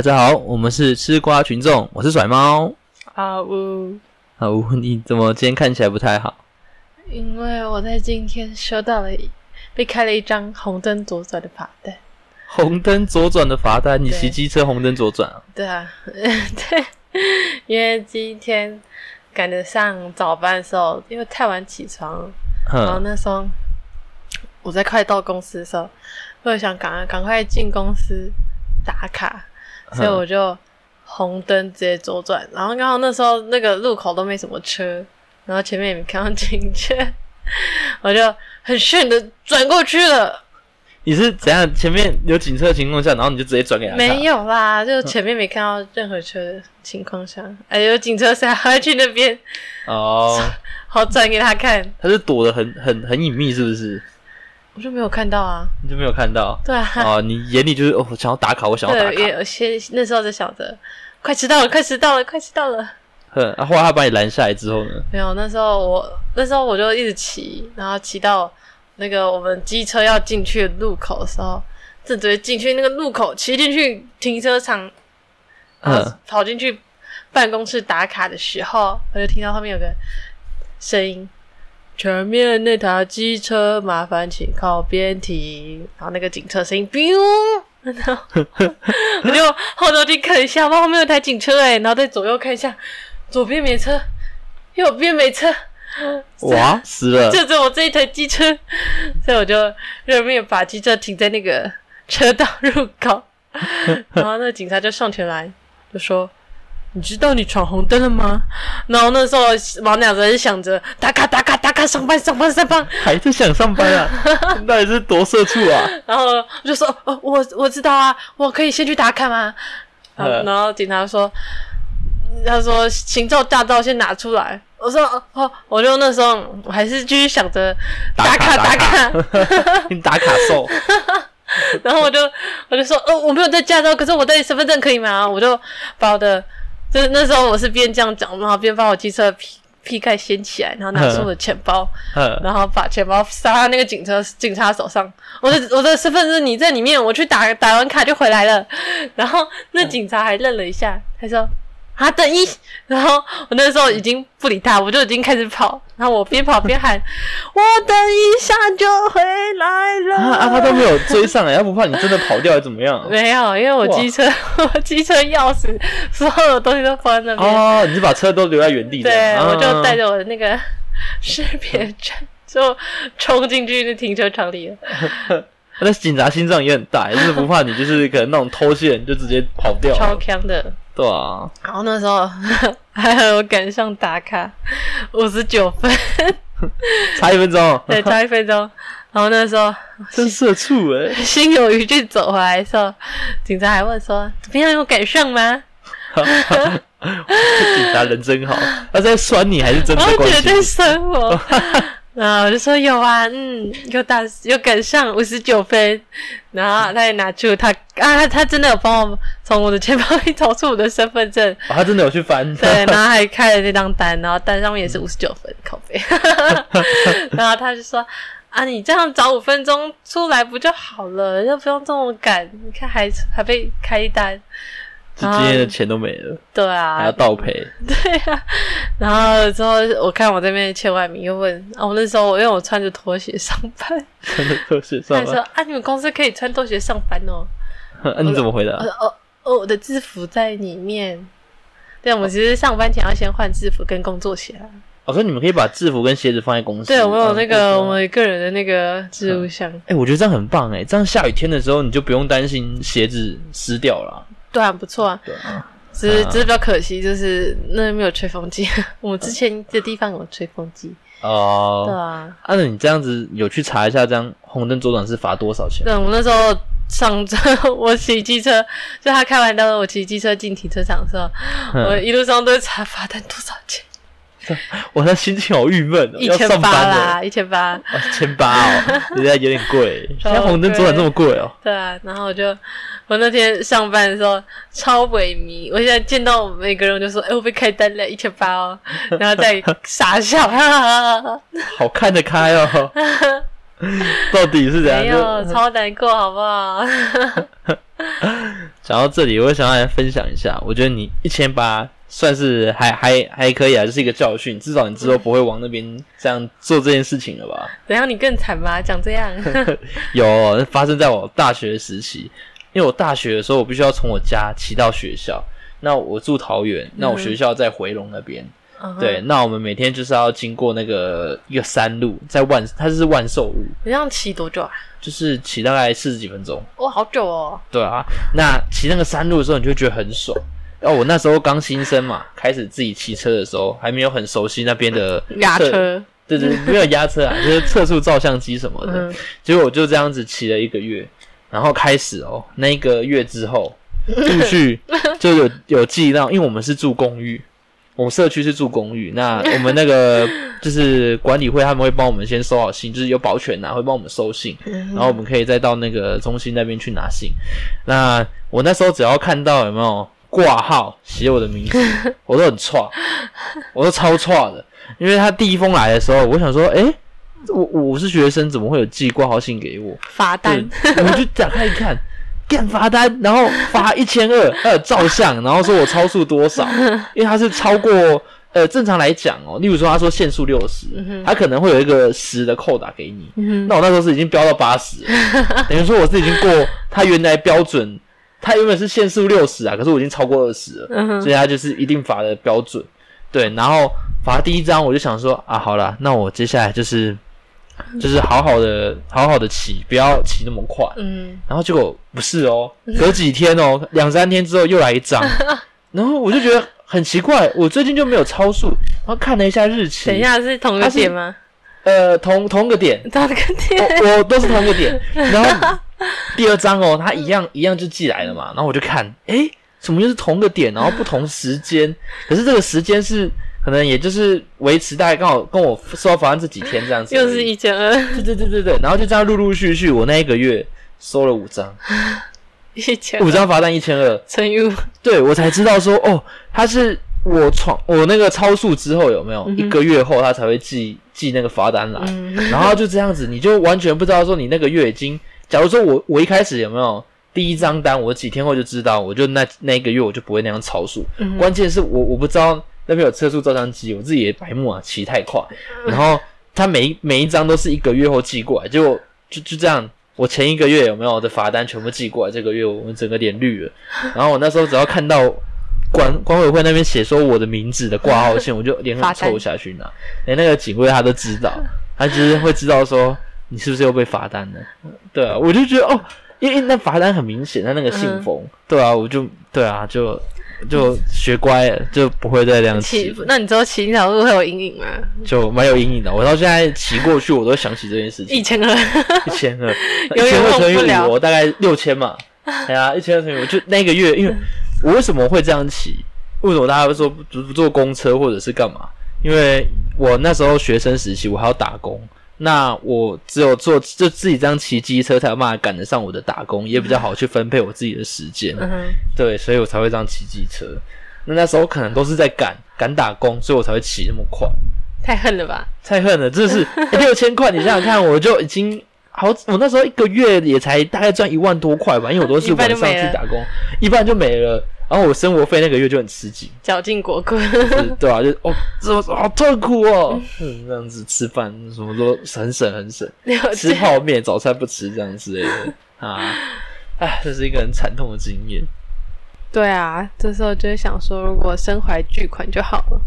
大家好，我们是吃瓜群众，我是甩猫。啊呜！啊呜，你怎么今天看起来不太好？因为我在今天收到了被开了一张红灯左转的罚单。红灯左转的罚单，你骑机车红灯左转啊？对啊，对，因为今天赶得上早班的时候，因为太晚起床，然后，那时候我在快到公司的时候，我就想赶快赶快进公司打卡，所以我就红灯直接左转，然后刚好那时候那个路口都没什么车，然后前面也没看到警车，我就很炫的转过去了。你是怎样？前面有警车的情况下，然后你就直接转给他？没。有啦，就前面没看到任何车的情况下，哎，有警车谁还会去那边？哦，好转给他看，他是躲得很很很隐秘，是不是？我就没有看到啊。你就没有看到？对啊，哦，你眼里就是哦，我想要打卡，我想要打对，卡。也先那时候在想着，快迟到了，快迟到了，快迟到了。哼，啊，后来他把你拦下来之后呢？没有，那时候我那时候我就一直骑，然后骑到那个我们机车要进去的路口的时候，正准备进去那个路口，骑进去停车场，然后嗯跑进去办公室打卡的时候，我就听到后面有个声音。前面那台机车，麻烦请靠边停。然后那个警车声音，biu，然后我就后头去看一下，哇，后面有台警车哎，然后再左右看一下，左边没车，右边没车，哇，死了！就只有我这一台机车，所以我就认命把机车停在那个车道入口，然后那个警察就上前来就说：“你知道你闯红灯了吗？”然后那时候老鸟子是想着打卡打卡打卡上班上班上班，还在想上班啊？你到底是多社畜啊？然后我就说：“哦，我我知道啊，我可以先去打卡吗？”然后嗯然后警察说：“他说行照驾照先拿出来。”我说：“哦哦，我就那时候我还是继续想着打卡打卡。你打卡兽。然后我就我就说，哦，我没有带驾照，可是我带身份证可以吗？我就把我的，就是那时候我是边这样讲，然后边把我机车的皮皮盖掀起来，然后拿出我的钱包，然后把钱包塞到那个警车警察手上。我的 我的身份证你在里面，我去打打完卡就回来了。然后那警察还愣了一下，他说。啊，等一，然后我那时候已经不理他，我就已经开始跑，然后我边跑边喊：“ 我等一下就回来了。”啊啊，他都没有追上来，他不怕你真的跑掉还是怎么样？没有，因为我机车，我机车钥匙，所有的东西都放在那边。哦，你是把车都留在原地？对，啊我就带着我的那个识别证，就冲进去那停车场里了。那警察心脏也很大，就是不怕你，就是可能那种偷窃你就直接跑掉超了，强的。对啊，然后那时候 还好我赶上打卡，五十九分，差一分钟，对，差一分钟。然后那时候真社畜哎！心有余悸走回来的时候，警察还问说：“怎么样，有赶上吗警察人真好，他在酸你还是？”真的我觉得在？酸我。然后我就说有啊，嗯，有打有赶上五十九分，然后他也拿出他啊，他他真的有帮我从我的钱包里找出我的身份证，哦他真的有去翻，对，然后还开了那张单，然后单上面也是五十九分，靠背，然后他就说啊，你这样早五分钟出来不就好了，又不用这么赶，你看还还被开单，就今天的钱都没了，对啊还要啊，倒赔。对啊，然后之后我看我这边千万名又问啊，我那时候我因为我穿着拖鞋上班，真的特写他上了，说啊，你们公司可以穿拖鞋上班哦。那 你怎么回答我？说哦哦，我的制服在里面。对，我们其实上班前要先换制服跟工作鞋啊。我说你们可以把制服跟鞋子放在公司。对，我们有那个嗯我们个人的那个置物箱。哎、我觉得这样很棒哎，这样下雨天的时候你就不用担心鞋子湿掉了。对啊，不错啊。对啊，只是只是比较可惜，就是那没有吹风机。我们之前的地方有吹风机。哦、对啊，啊，那你这样子有去查一下，这样红灯左转是罚多少钱？对，我那时候上车，我骑机车，就他开完灯，我骑机车进停车场的时候，我嗯一路上都在查罚单多少钱，我那心情好郁闷哦，一千八啦，了，一千八。一千八哦，人家有点贵。超现在红灯左转这么贵哦，对啊，然后我就我那天上班的时候超萎靡，我现在见到每个人我就说，哎、我被开单了，一千八哦，然后再傻笑，哈哈哈哈好看得开哦。到底是怎样？没有，超难过，好不好？讲到这里，我想要来分享一下，我觉得你一千八算是还还还可以啊，就是一个教训，至少你之后不会往那边这样做这件事情了吧？怎样？你更惨吗？讲这样，有发生在我大学时期，因为我大学的时候，我必须要从我家骑到学校。那我住桃园，那我学校在回龙那边。嗯对，，那我们每天就是要经过那个一个山路，在万它是万寿路，你这样骑多久啊？就是骑大概四十几分钟。哇，好久哦。对啊，那骑那个山路的时候，你就会觉得很爽。然后我那时候刚新生嘛，开始自己骑车的时候，还没有很熟悉那边的，压车，对对，没有压车啊，就是测速照相机什么的。嗯，结果我就这样子骑了一个月，然后开始哦，那一个月之后，陆续就有有记到，因为我们是住公寓，我们社区是住公寓，那我们那个 就是管理会他们会帮我们先收好信，就是有保全呐、会帮我们收信，然后我们可以再到那个中心那边去拿信。那我那时候只要看到有没有挂号写我的名字，我都很差，我都超差的，因为他第一封来的时候，我想说，诶，我我是学生，怎么会有寄挂号信给我？罚单，对，我就打开一看，干罚单，然后罚一千二，还有照相，然后说我超速多少，因为他是超过呃正常来讲哦，例如说他说限速六十、他可能会有一个十的扣打给你，嗯那我那时候是已经飙到八十，等于说我是已经过他原来标准，他原本是限速六十啊，可是我已经超过二十了，嗯，所以他就是一定罚的标准。对，然后罚第一张，我就想说啊，好了，那我接下来就是就是好好的好好的骑，不要骑那么快。嗯，然后结果不是哦，隔几天哦，两三天之后又来一张，然后我就觉得很奇怪，我最近就没有超速，然后看了一下日期，等一，下是同一个点吗？呃，同同个点，同一个点，我我都是同个点，然后 第二张哦，他一样一样就寄来了嘛，然后我就看，诶，怎么又是同个点，然后不同时间，可是这个时间是可能也就是维持大概刚好跟我收到罚单这几天这样子，又是一千二，对对对对对，然后就这样陆陆续续，我那一个月收了五张，一千五张罚单一千二，乘以五，对我才知道说哦，他是我闯我那个超速之后有没有、嗯一个月后他才会寄寄那个罚单来，嗯，然后就这样子，你就完全不知道说你那个月已经，假如说我我一开始有没有第一张单，我几天后就知道，我就那那一个月我就不会那样超速。嗯关键是我我不知道那边有测速照相机，我自己也白目啊，骑太快，然后他每一每一张都是一个月后寄过来，结果就就这样。我前一个月有没有的罚单全部寄过来，这个月我们整个脸绿了。然后我那时候只要看到管管委会那边写说我的名字的挂号信，我就连很臭下去拿。连那个警卫他都知道，他就是会知道说你是不是又被罚单了。对啊，我就觉得哦，因为那罚单很明显，他那个信封，对啊，我就对啊，就就学乖了，就不会再这样骑骑，，那你知道骑那条路会有阴影吗？就蛮有阴影的。我到现在骑过去，我都想起这件事情。一千二，一千二，一千二乘以五，我大概六千嘛。哎呀，一千二乘以五，就那个月，因为我为什么会这样骑？为什么大家会说不不坐公车或者是干嘛？因为我那时候学生时期，我还要打工。那我只有坐就自己这样骑机车，才有办法赶得上我的打工，也比较好去分配我自己的时间。嗯，对，所以我才会这样骑机车。那那时候可能都是在赶赶打工，所以我才会骑那么快。太恨了吧？太恨了，真的是 六千块，你想想看，我就已经好，我那时候一个月也才大概赚一万多块吧，因为我都是晚上去打工，一半就没了，然后我生活费那个月就很吃紧，绞尽国棍，就是对啊，就哦，这么好痛苦哦，嗯，这样子吃饭什么都很省很省，吃。泡面早餐不吃这样之类的啊，哎，这是一个很惨痛的经验。对啊，这时候就会想说，如果身怀巨款就好了。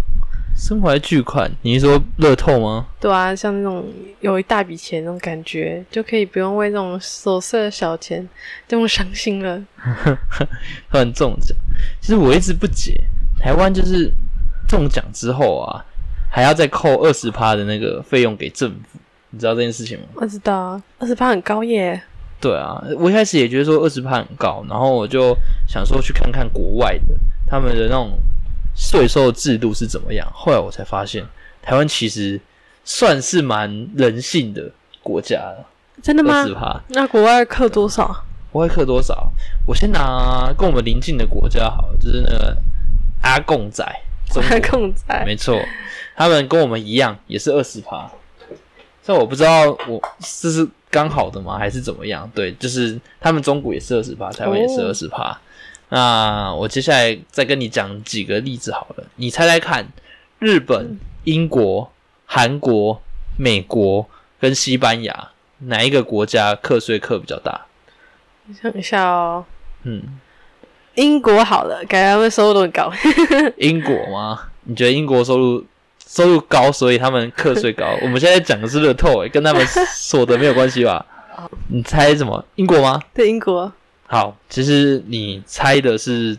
身怀巨款，你是说乐透吗？对啊，像那种有一大笔钱那种感觉，就可以不用为这种琐碎的小钱这么伤心了。突然中奖，其实我一直不解，台湾就是中奖之后啊，还要再扣二十趴的那个费用给政府，你知道这件事情吗？我知道啊，二十趴很高耶。对啊，我一开始也觉得说二十趴很高，然后我就想说去看看国外的他们的那种税收制度是怎么样。后来我才发现，台湾其实算是蛮人性的国家了，真的吗二十？趴。那国外扣多少？我会克多少？我先拿跟我们邻近的国家好，就是那个阿贡仔，中国控仔没错，他们跟我们一样，也是二十趴。但我不知道我这是刚好的吗，还是怎么样？对，就是他们中国也是二十趴，台湾也是哦二十趴。那我接下来再跟你讲几个例子好了，你猜猜看，日本、英国、韩国、美国跟西班牙哪一个国家课税课比较大？想一下哦，嗯，英国好了，感觉他们收入都很高。英国吗？你觉得英国收入收入高，所以他们课税高？我们现在讲的是乐透、欸，跟他们所得没有关系吧？你猜什么？英国吗？对，英国。好，其实你猜的是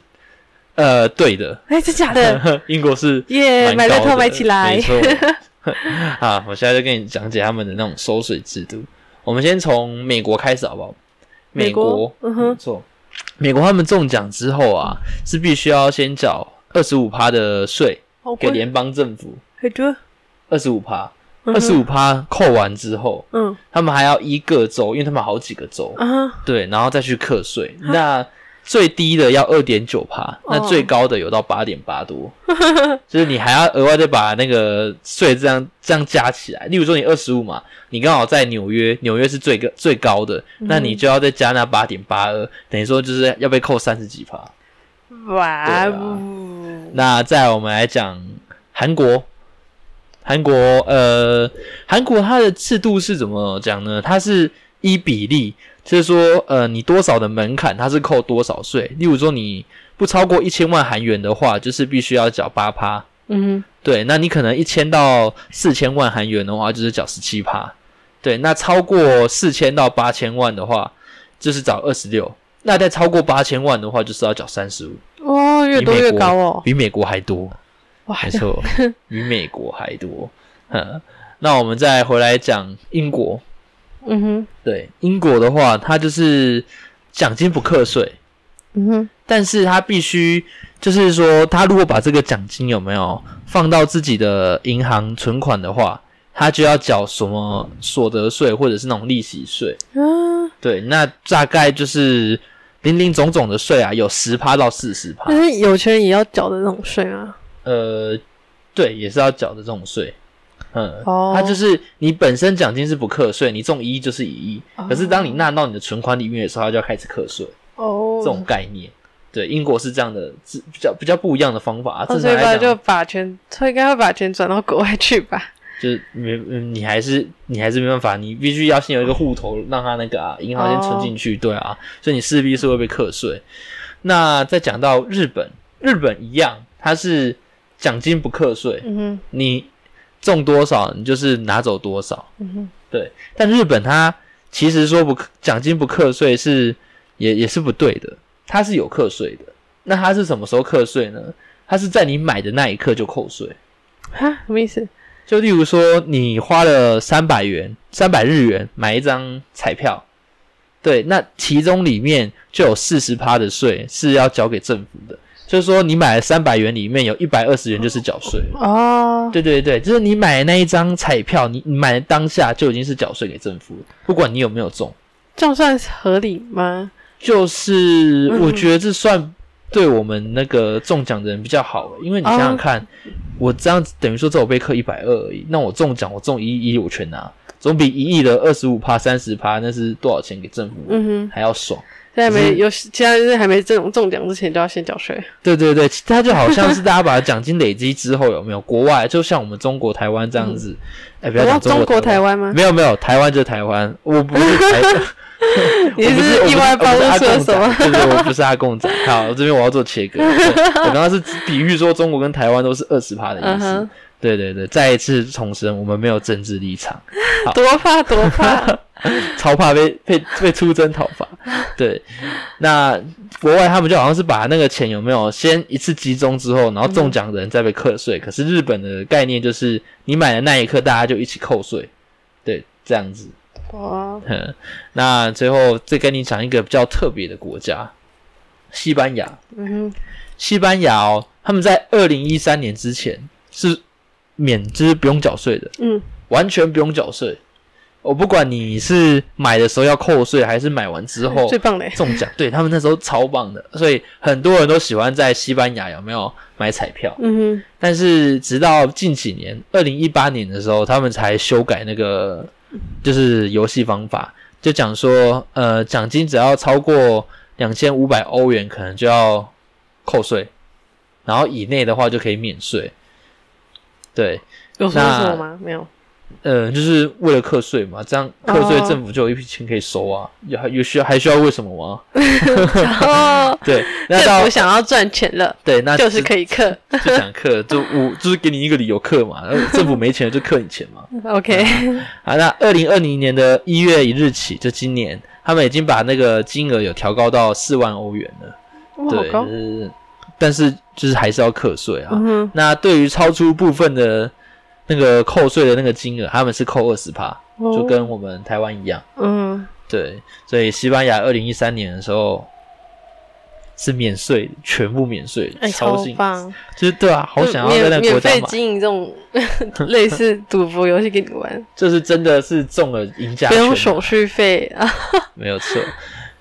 呃对的，哎，真假的？英国是耶，买乐透买起来没。错。好，我现在就跟你讲解他们的那种收税制度。我们先从美国开始好不好？美国？嗯哼。没错。美国他们中奖之后啊，是必须要先缴二十五趴的税给联邦政府，很多。二十五趴，二十五趴扣完之后，嗯。他们还要依各州，因为他们好几个州，啊，对，然后再去课税。那最低的要二点九趴，那哦最高的有到八点八多，就是你还要额外再把那个税这样这样加起来。例如说你二十五嘛，你刚好在纽约，纽约是最高最高的，那你就要再加那八点八二，等于说就是要被扣三十几趴。哇哦，那再来我们来讲韩国，韩国呃，韩国它的制度是怎么讲呢？它是一比例，就是说呃，你多少的门槛，它是扣多少税。例如说你不超过一千万韩元的话，就是必须要缴八趴。嗯对，那你可能一千到四千万韩元的话，就是缴十七趴。对，那超过四千到八千万的话，就是缴二十六。那再超过八千万的话，就是要缴三十五，哦，越多越高哦。比美国还多。哇，没错，比美国还多。嗯，那我们再回来讲英国。嗯哼，对英国的话，它就是奖金不课税，嗯哼，但是他必须就是说，他如果把这个奖金有没有放到自己的银行存款的话，他就要缴什么所得税或者是那种利息税。嗯，对，那大概就是零零总总的税啊，有十趴到四十趴。但是有钱人也要缴的这种税吗？呃，对，也是要缴的这种税。嗯，哦它就是你本身奖金是不课税，你中一亿就是一亿，哦可是当你纳到你的存款里面的时候，它就要开始课税，哦，这种概念。对，英国是这样的，是比较比较不一样的方法。所以吧，就把钱，他应该会把钱转到国外去吧？就是没嗯你还是你还是没办法，你必须要先有一个户头，让他那个啊银行先存进去，对啊，所以你势必是会被课税。那再讲到日本，日本一样，它是奖金不课税，嗯哼，你中多少，你就是拿走多少。嗯哼，对，但日本它其实说不奖金不课税是也也是不对的，它是有课税的。那它是什么时候课税呢？它是在你买的那一刻就扣税。哈，什么意思？就例如说，你花了三百元、三百日元买一张彩票，对，那其中里面就有四十趴的税是要交给政府的。就是说，你买了三百元，里面有一百二十元就是缴税了。哦，对对对，就是你买的那一张彩票，你你买的当下就已经是缴税给政府，不管你有没有中。这样算合理吗？就是嗯我觉得这算对我们那个中奖的人比较好，因为你想想看，我这样子等于说这我被扣一百二而已，那我中奖我中一亿我全拿，总比一亿的二十五趴三十趴那是多少钱给政府嗯哼，还要爽。现在没有，其他就是还没这种中奖之前就要先缴税。对对对，它就好像是大家把奖金累积之后有没有国外，就像我们中国台湾这样子，哎、不要我要讲中国台台湾吗？没有没有，台湾就是台湾，我不是台，你是是意外暴露我不是阿出了什么？共仔对对，我不是阿共仔。好，这边我要做切割。我刚刚是比喻说中国跟台湾都是二十趴的意思。对对对，再一次重申，我们没有政治立场，多怕多怕！超怕 被被被出征讨伐。对，那国外他们就好像是把那个钱有没有先一次集中之后，然后中奖的人再被课税。可是日本的概念就是你买的那一刻，大家就一起扣税。对，这样子。哇，哼，那最后再跟你讲一个比较特别的国家，西班牙。嗯哼，西班牙哦，他们在二零一三年之前是免，就是不用缴税的，嗯，完全不用缴税。我不管你是买的时候要扣税，还是买完之后最棒嘞！中奖，对他们那时候超棒的，所以很多人都喜欢在西班牙有没有买彩票。嗯哼但是直到近几年，二零一八年的时候，他们才修改那个就是游戏方法，就讲说，呃，奖金只要超过两千五百欧元可能就要扣税，然后以内的话就可以免税。对，有说那什么吗？没有。呃，就是为了课税嘛，这样课税哦政府就有一笔钱可以收啊。有还有需要还需要为什么吗？哦，对，那政到府想要赚钱了，对，那就是可以克。就想课，就我就是给你一个理由课嘛，呃政府没钱了就课你钱嘛。OK，啊，那二零二零年的一月一日起，就今年，他们已经把那个金额有调高到四万欧元了。对，高就。是但是就是还是要课税啊。嗯，那对于超出部分的那个扣税的那个金额，他们是扣二十趴，就哦跟我们台湾一样。嗯，对，所以西班牙二零一三年的时候是免税，全部免税，哎，超棒！就是对啊，好想要在那免免费个国家买，经营这种类似赌博游戏给你玩，就是真的是中了赢家不用手续费啊。没有错。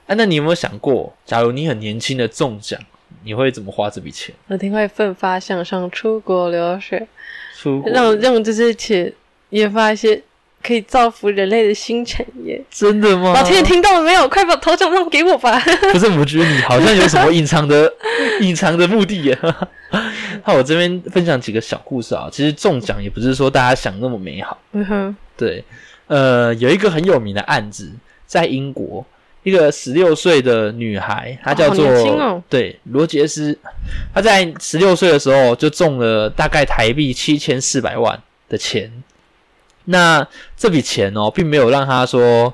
哎、那你有没有想过，假如你很年轻的中奖，你会怎么花这笔钱？我定会奋发向上，出国留学，出国？让让这些钱研发一些可以造福人类的新产业。真的吗？老天爷听到了没有？快把头奖让给我吧！不是，我觉得你好像有什么隐藏的隐藏的目的耶。那我这边分享几个小故事啊。其实中奖也不是说大家想那么美好。嗯哼，对，呃，有一个很有名的案子，在英国，一个十六岁的女孩，她叫做、对罗杰斯，她在十六岁的时候就中了大概台币七千四百万的钱。那这笔钱哦，并没有让她说，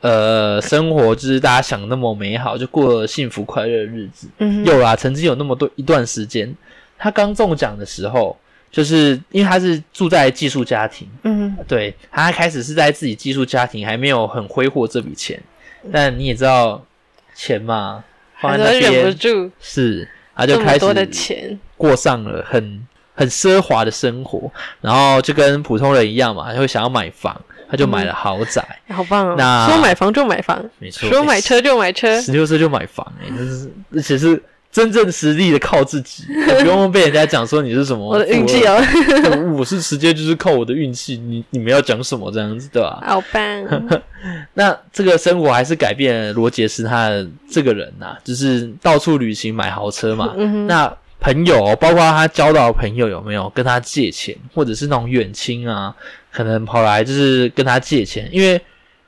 呃，生活就是大家想的那么美好，就过了幸福快乐的日子。嗯，有啦，曾经有那么多一段时间，她刚中奖的时候，就是因为她是住在寄宿家庭。嗯，对他开始是在自己寄宿家庭，还没有很挥霍这笔钱，但你也知道钱嘛，放在那还是忍不住是，他就开这么多的始钱。过上了很很奢华的生活，然后就跟普通人一样嘛，他会想要买房，他就买了豪宅，好棒哦！那说买房就买房，没错，说买车就买车。十六岁就买房、欸，真是而且是真正实力的靠自己，不用被人家讲说你是什么我的运气哦，我是直接就是靠我的运气，你你们要讲什么这样子对吧？好棒！那这个生活还是改变了罗杰斯他的这个人呐、就是到处旅行买豪车嘛。嗯，那朋友，包括他交到的朋友，有没有跟他借钱，或者是那种远亲啊，可能跑来就是跟他借钱？因为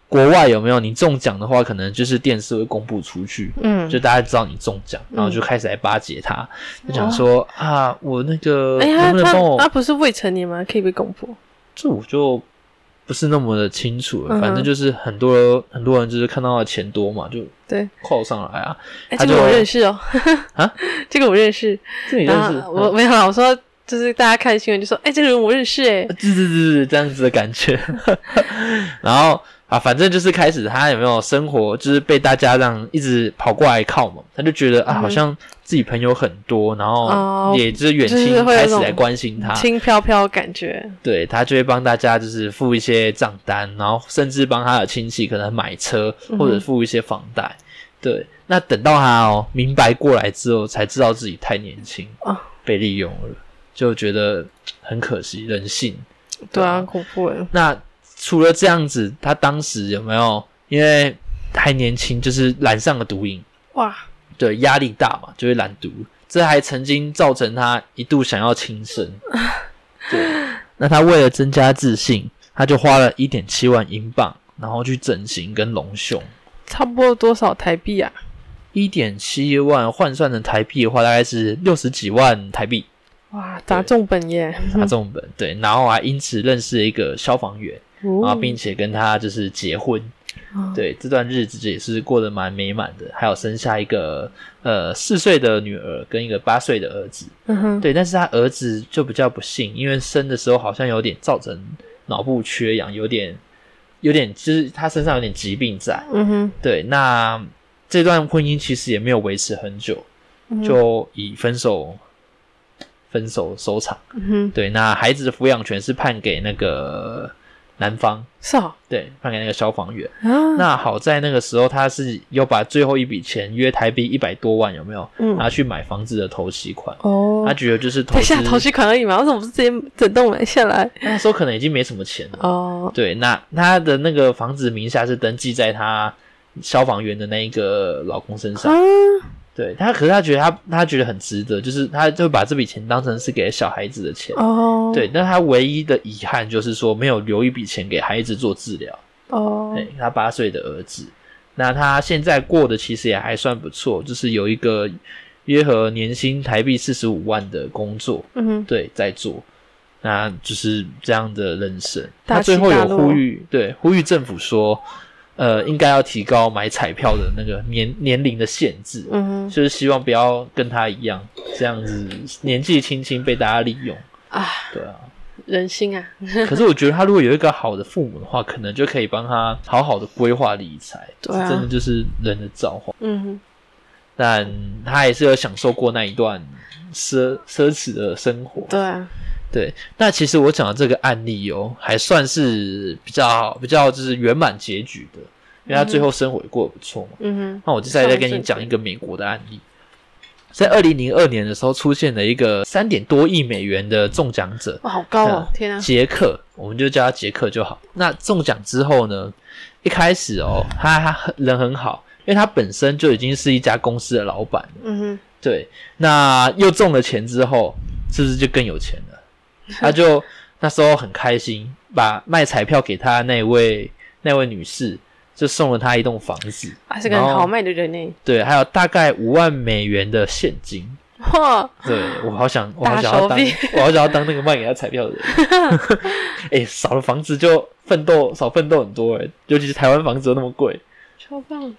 国外有没有你中奖的话，可能就是电视会公布出去，嗯，就大家知道你中奖，然后就开始来巴结他，就讲说啊，我那个哎，能他他不能帮我他不是未成年吗？可以被公布？这我就不是那么的清楚了，嗯反正就是很多很多人就是看到他钱多嘛，就对，扣上来啊。这个我认识哦。啊，这个我认识。这你认然识？后我没有啦，我说就是大家看新闻就说，哎，这个人我认识，哎，对对对对，这样子的感觉。然后啊，反正就是开始他有没有生活，就是被大家这样一直跑过来靠嘛，他就觉得啊，好像自己朋友很多，然哦后也就是远就是亲开始来关心他，轻飘飘感觉。对他就会帮大家就是付一些账单，然后甚至帮他的亲戚可能买车或者付一些房贷。对，那等到他哦明白过来之后，才知道自己太年轻哦被利用了，就觉得很可惜，人性。对啊，很恐怖哎。那除了这样子，他当时有没有因为还年轻，就是染上了毒瘾？哇，对，压力大嘛，就会染毒。这还曾经造成他一度想要轻生。对，那他为了增加自信，他就花了一点七万英镑，然后去整形跟隆胸。差不多多少台币啊？一点七万换算成台币的话，大概是六十几万台币，哇，砸中本耶！砸中本对，然后还因此认识了一个消防员，然后哦并且跟他就是结婚。哦对，这段日子也是过得蛮美满的，还有生下一个呃四岁的女儿跟一个八岁的儿子。嗯哼，对，但是他儿子就比较不幸，因为生的时候好像有点造成脑部缺氧，有点有点就是他身上有点疾病在。嗯哼，对，那这段婚姻其实也没有维持很久，就以分手分手收场。嗯哼，对，那孩子的抚养权是判给那个男方，是哦对，判给那个消防员。啊，那好在那个时候他是又把最后一笔钱约台币一百多万，有没有嗯拿去买房子的头期款？哦他，觉得就是投下，投期款而已嘛，为什么不是直接整栋买下来？那时候可能已经没什么钱了。哦，对，那他的那个房子名下是登记在他消防员的那一个老公身上。啊，对他，可是他觉得他他觉得很值得，就是他就把这笔钱当成是给小孩子的钱。哦，对，但他唯一的遗憾就是说没有留一笔钱给孩子做治疗。哦，对，他八岁的儿子，那他现在过得其实也还算不错，就是有一个约合年薪台币四十五万的工作，嗯哼，对，在做，那就是这样的人生。大他最后有呼吁，对，呼吁政府说，呃，应该要提高买彩票的那个年年龄的限制，嗯哼，就是希望不要跟他一样这样子年纪轻轻被大家利用。啊，对啊，人心啊，可是我觉得他如果有一个好的父母的话，可能就可以帮他好好的规划理财。对啊真的就是人的造化。嗯哼，但他也是有享受过那一段奢奢侈的生活。对啊，对，那其实我讲的这个案例哦，还算是比较比较就是圆满结局的，因为他最后生活也过得不错嘛。嗯哼，那我接下来再跟你讲一个美国的案例，在二零零二年的时候出现了一个三点多亿美元的中奖者，哇，好高哦，天啊，杰克，我们就叫他杰克就好。那中奖之后呢，一开始哦，他人很好，因为他本身就已经是一家公司的老板了。嗯哼，对，那又中了钱之后，是不是就更有钱了？他就那时候很开心，把卖彩票给他那位那位女士，就送了他一栋房子，啊，是个很豪迈的人呢，对，还有大概五万美元的现金。哇，对我好想，我好想要当，我好想要当那个卖给他彩票的人。哎、少了房子就奋斗，少奋斗很多哎、尤其是台湾房子又那么贵。超棒，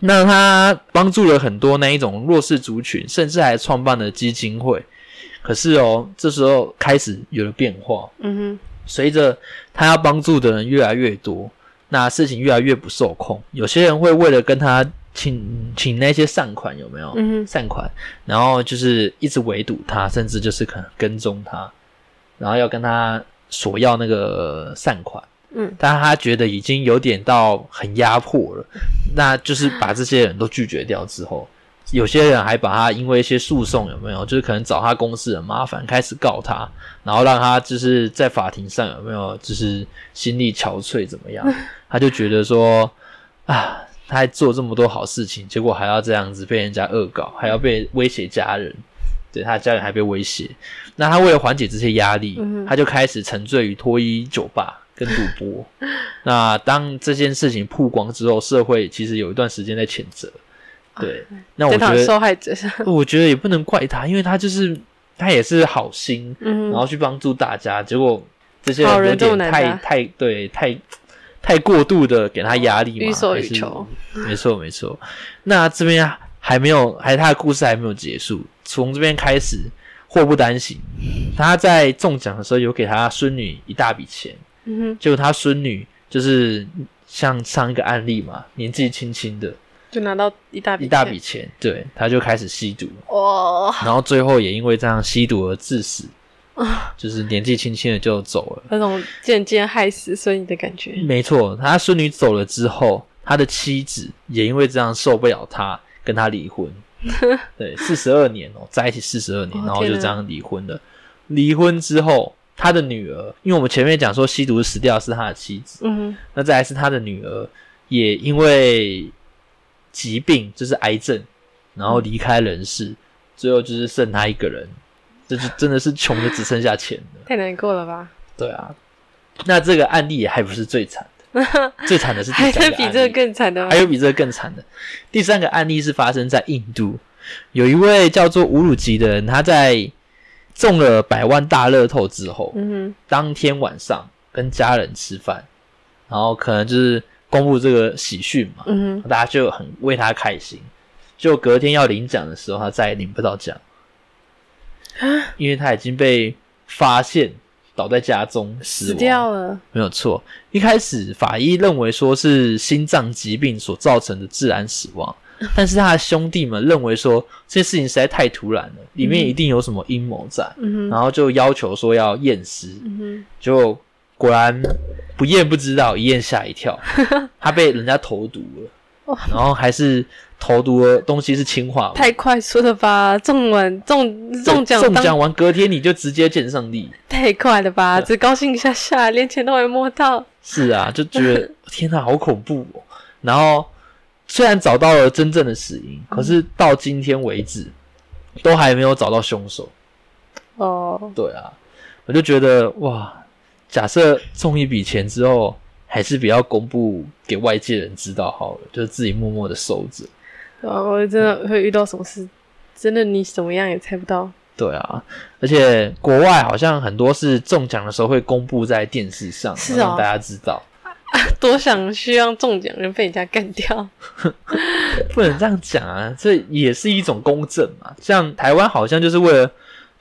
那他帮助了很多那一种弱势族群，甚至还创办了基金会。可是哦，这时候开始有了变化，嗯哼随着他要帮助的人越来越多，那事情越来越不受控。有些人会为了跟他请请那些善款，有没有？嗯哼，善款，然后就是一直围堵他，甚至就是可能跟踪他，然后要跟他索要那个善款。嗯，但他觉得已经有点到很压迫了，那就是把这些人都拒绝掉之后，有些人还把他因为一些诉讼有没有，就是可能找他公司的麻烦，开始告他，然后让他就是在法庭上有没有就是心力憔悴怎么样？他就觉得说啊，他还做这么多好事情，结果还要这样子被人家恶搞，还要被威胁家人，对他家人还被威胁。那他为了缓解这些压力，他就开始沉醉于脱衣酒吧跟赌博。那当这件事情曝光之后，社会其实有一段时间在谴责。对，那我觉得，受害者，我觉得也不能怪他，因为他就是他也是好心，嗯，然后去帮助大家，结果这些人有点太当太对太太过度的给他压力嘛，予所还是欲求，没错没错。那这边还没有，还他的故事还没有结束，从这边开始祸不单行。他在中奖的时候有给他孙女一大笔钱，嗯哼，结果他孙女就是像上一个案例嘛，年纪轻轻的就拿到一大笔一大钱。笔钱，对，他就开始吸毒，哇，然后最后也因为这样吸毒而致死，就是年纪轻轻的就走了。那种渐渐害死孙女的感觉，没错，他孙女走了之后，他的妻子也因为这样受不了他，跟他离婚。对，四十二年哦，在一起四十二年，然后就这样离婚了。离婚之后，他的女儿，因为我们前面讲说吸毒死掉是他的妻子，嗯，那再来是他的女儿，也因为疾病，就是癌症，然后离开人世，最后就是剩他一个人，这就真的是穷的只剩下钱了。太难过了吧？对啊，那这个案例也还不是最惨的，最惨的是第三个 案例在比这个更惨的吗还？有比这个更惨的。第三个案例是发生在印度，有一位叫做乌鲁吉的人，他在中了百万大乐透之后，嗯当天晚上跟家人吃饭，然后可能就是公布这个喜讯嘛，，嗯，大家就很为他开心。就隔天要领奖的时候，他再也领不到奖，啊，因为他已经被发现倒在家中死。掉了，没有错。一开始法医认为说是心脏疾病所造成的自然死亡，但是他的兄弟们认为说这件事情实在太突然了，里面一定有什么阴谋在，嗯，然后就要求说要验尸，嗯，就果然不验不知道，一验吓一跳，他被人家投毒了，然后还是投毒的东西是氰化物。太快速了吧？中完中中奖中奖完隔天你就直接见上帝，太快了吧？只高兴一下下，连钱都没摸到。是啊，就觉得 天哪，好恐怖哦。然后虽然找到了真正的死因，可是到今天为止都还没有找到凶手。哦，对啊，我就觉得哇，假设中一笔钱之后，还是不要公布给外界人知道好了，就是自己默默的收着。然后我真的会遇到什么事，真的你怎么样也猜不到。对啊，而且国外好像很多是中奖的时候会公布在电视上，是哦让大家知道。多想希望中奖人被人家干掉。不能这样讲啊，这也是一种公正嘛。像台湾好像就是为了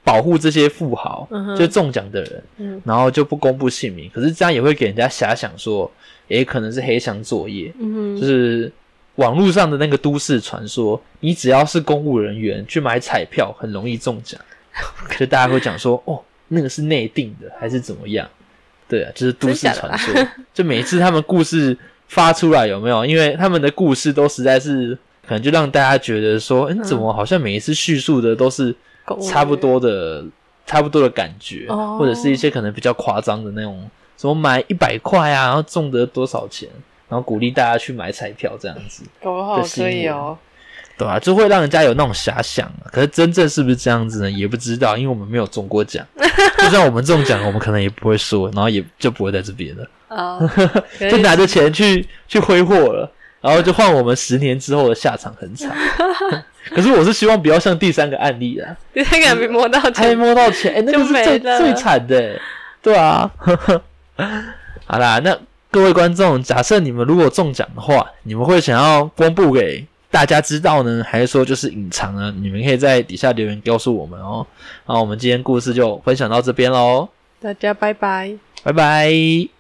保护这些富豪，嗯就中奖的人，嗯然后就不公布姓名。可是这样也会给人家遐想说，也，可能是黑箱作业，嗯，就是网络上的那个都市传说，你只要是公务人员去买彩票，很容易中奖。就大家会讲说，哦，那个是内定的，还是怎么样？对啊，就是都市传说。就每一次他们故事发出来，有没有？因为他们的故事都实在是，可能就让大家觉得说，嗯，怎么好像每一次叙述的都是差不多的，差不多的感觉，哦或者是一些可能比较夸张的那种，什么买一百块啊，然后中得多少钱，然后鼓励大家去买彩票这样子。搞不好可以哦。对啊，就会让人家有那种遐想啊。可是真正是不是这样子呢？也不知道，因为我们没有中过奖。就算我们中奖，我们可能也不会说，然后也就不会在这边了，啊，就拿着钱去去挥霍了，然后就换我们十年之后的下场很惨。可是我是希望不要像第三个案例啊，第三个还没摸到还没钱，摸到钱，哎、那个是最了最惨的欸，对啊。好啦，那各位观众，假设你们如果中奖的话，你们会想要公布给大家知道呢，还是说就是隐藏呢？你们可以在底下留言告诉我们哦。那我们今天故事就分享到这边喽，大家拜拜。拜拜。